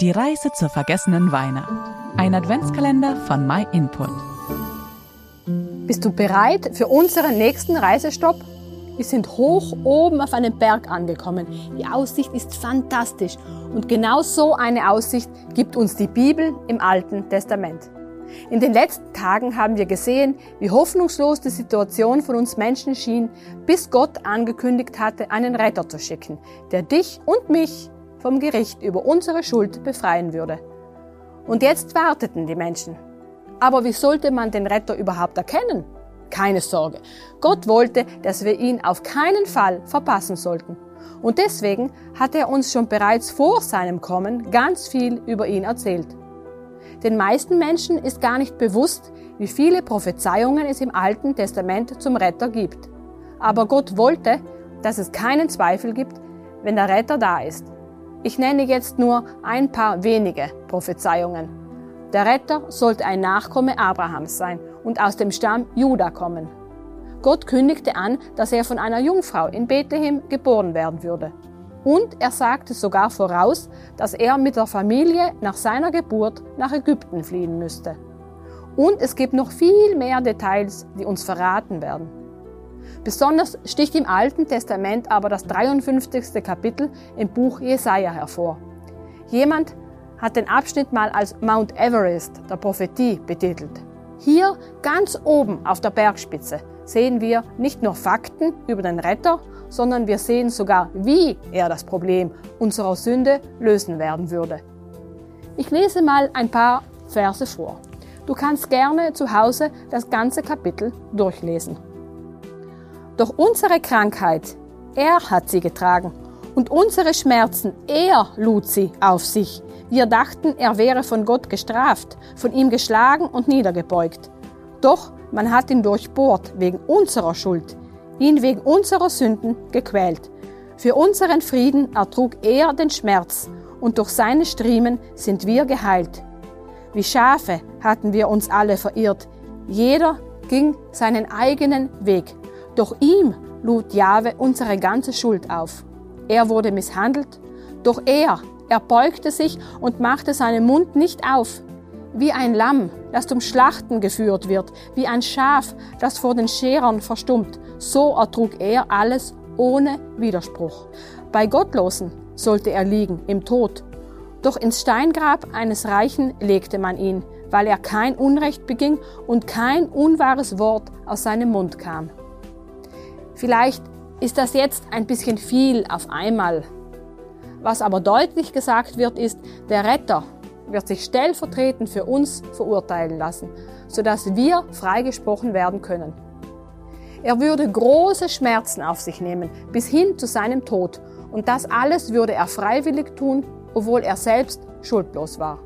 Die Reise zur vergessenen Weine. Ein Adventskalender von My Input. Bist du bereit für unseren nächsten Reisestopp? Wir sind hoch oben auf einem Berg angekommen. Die Aussicht ist fantastisch und genau so eine Aussicht gibt uns die Bibel im Alten Testament. In den letzten Tagen haben wir gesehen, wie hoffnungslos die Situation von uns Menschen schien, bis Gott angekündigt hatte, einen Retter zu schicken, der dich und mich vom Gericht über unsere Schuld befreien würde. Und jetzt warteten die Menschen. Aber wie sollte man den Retter überhaupt erkennen? Keine Sorge. Gott wollte, dass wir ihn auf keinen Fall verpassen sollten. Und deswegen hat er uns schon bereits vor seinem Kommen ganz viel über ihn erzählt. Den meisten Menschen ist gar nicht bewusst, wie viele Prophezeiungen es im Alten Testament zum Retter gibt. Aber Gott wollte, dass es keinen Zweifel gibt, wenn der Retter da ist. Ich nenne jetzt nur ein paar wenige Prophezeiungen. Der Retter sollte ein Nachkomme Abrahams sein und aus dem Stamm Juda kommen. Gott kündigte an, dass er von einer Jungfrau in Bethlehem geboren werden würde. Und er sagte sogar voraus, dass er mit der Familie nach seiner Geburt nach Ägypten fliehen müsste. Und es gibt noch viel mehr Details, die uns verraten werden. Besonders sticht im Alten Testament aber das 53. Kapitel im Buch Jesaja hervor. Jemand hat den Abschnitt mal als Mount Everest der Prophetie betitelt. Hier ganz oben auf der Bergspitze sehen wir nicht nur Fakten über den Retter, sondern wir sehen sogar, wie er das Problem unserer Sünde lösen werden würde. Ich lese mal ein paar Verse vor. Du kannst gerne zu Hause das ganze Kapitel durchlesen. Doch unsere Krankheit, er hat sie getragen und unsere Schmerzen, er lud sie auf sich. Wir dachten, er wäre von Gott gestraft, von ihm geschlagen und niedergebeugt. Doch man hat ihn durchbohrt wegen unserer Schuld ihn wegen unserer Sünden gequält. Für unseren Frieden ertrug er den Schmerz, und durch seine Striemen sind wir geheilt. Wie Schafe hatten wir uns alle verirrt, jeder ging seinen eigenen Weg, doch ihm lud Jahwe unsere ganze Schuld auf. Er wurde misshandelt, doch er, er beugte sich und machte seinen Mund nicht auf. Wie ein Lamm, das zum Schlachten geführt wird, wie ein Schaf, das vor den Scherern verstummt, so ertrug er alles ohne Widerspruch. Bei Gottlosen sollte er liegen im Tod. Doch ins Steingrab eines Reichen legte man ihn, weil er kein Unrecht beging und kein unwahres Wort aus seinem Mund kam. Vielleicht ist das jetzt ein bisschen viel auf einmal. Was aber deutlich gesagt wird, ist, der Retter wird sich stellvertretend für uns verurteilen lassen, sodass wir freigesprochen werden können. Er würde große Schmerzen auf sich nehmen, bis hin zu seinem Tod. Und das alles würde er freiwillig tun, obwohl er selbst schuldlos war.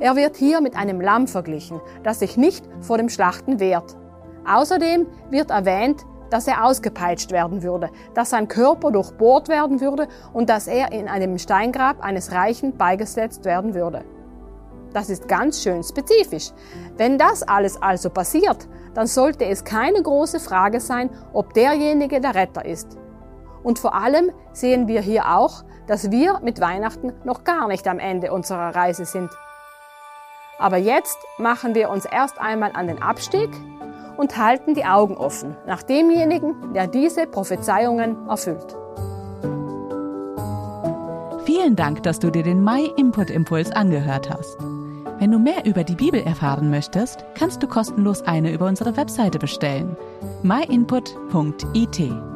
Er wird hier mit einem Lamm verglichen, das sich nicht vor dem Schlachten wehrt. Außerdem wird erwähnt, dass er ausgepeitscht werden würde, dass sein Körper durchbohrt werden würde und dass er in einem Steingrab eines Reichen beigesetzt werden würde. Das ist ganz schön spezifisch. Wenn das alles also passiert, dann sollte es keine große Frage sein, ob derjenige der Retter ist. Und vor allem sehen wir hier auch, dass wir mit Weihnachten noch gar nicht am Ende unserer Reise sind. Aber jetzt machen wir uns erst einmal an den Abstieg und halten die Augen offen nach demjenigen, der diese Prophezeiungen erfüllt. Vielen Dank, dass du dir den My Input Impuls angehört hast. Wenn du mehr über die Bibel erfahren möchtest, kannst du kostenlos eine über unsere Webseite bestellen myinput.it.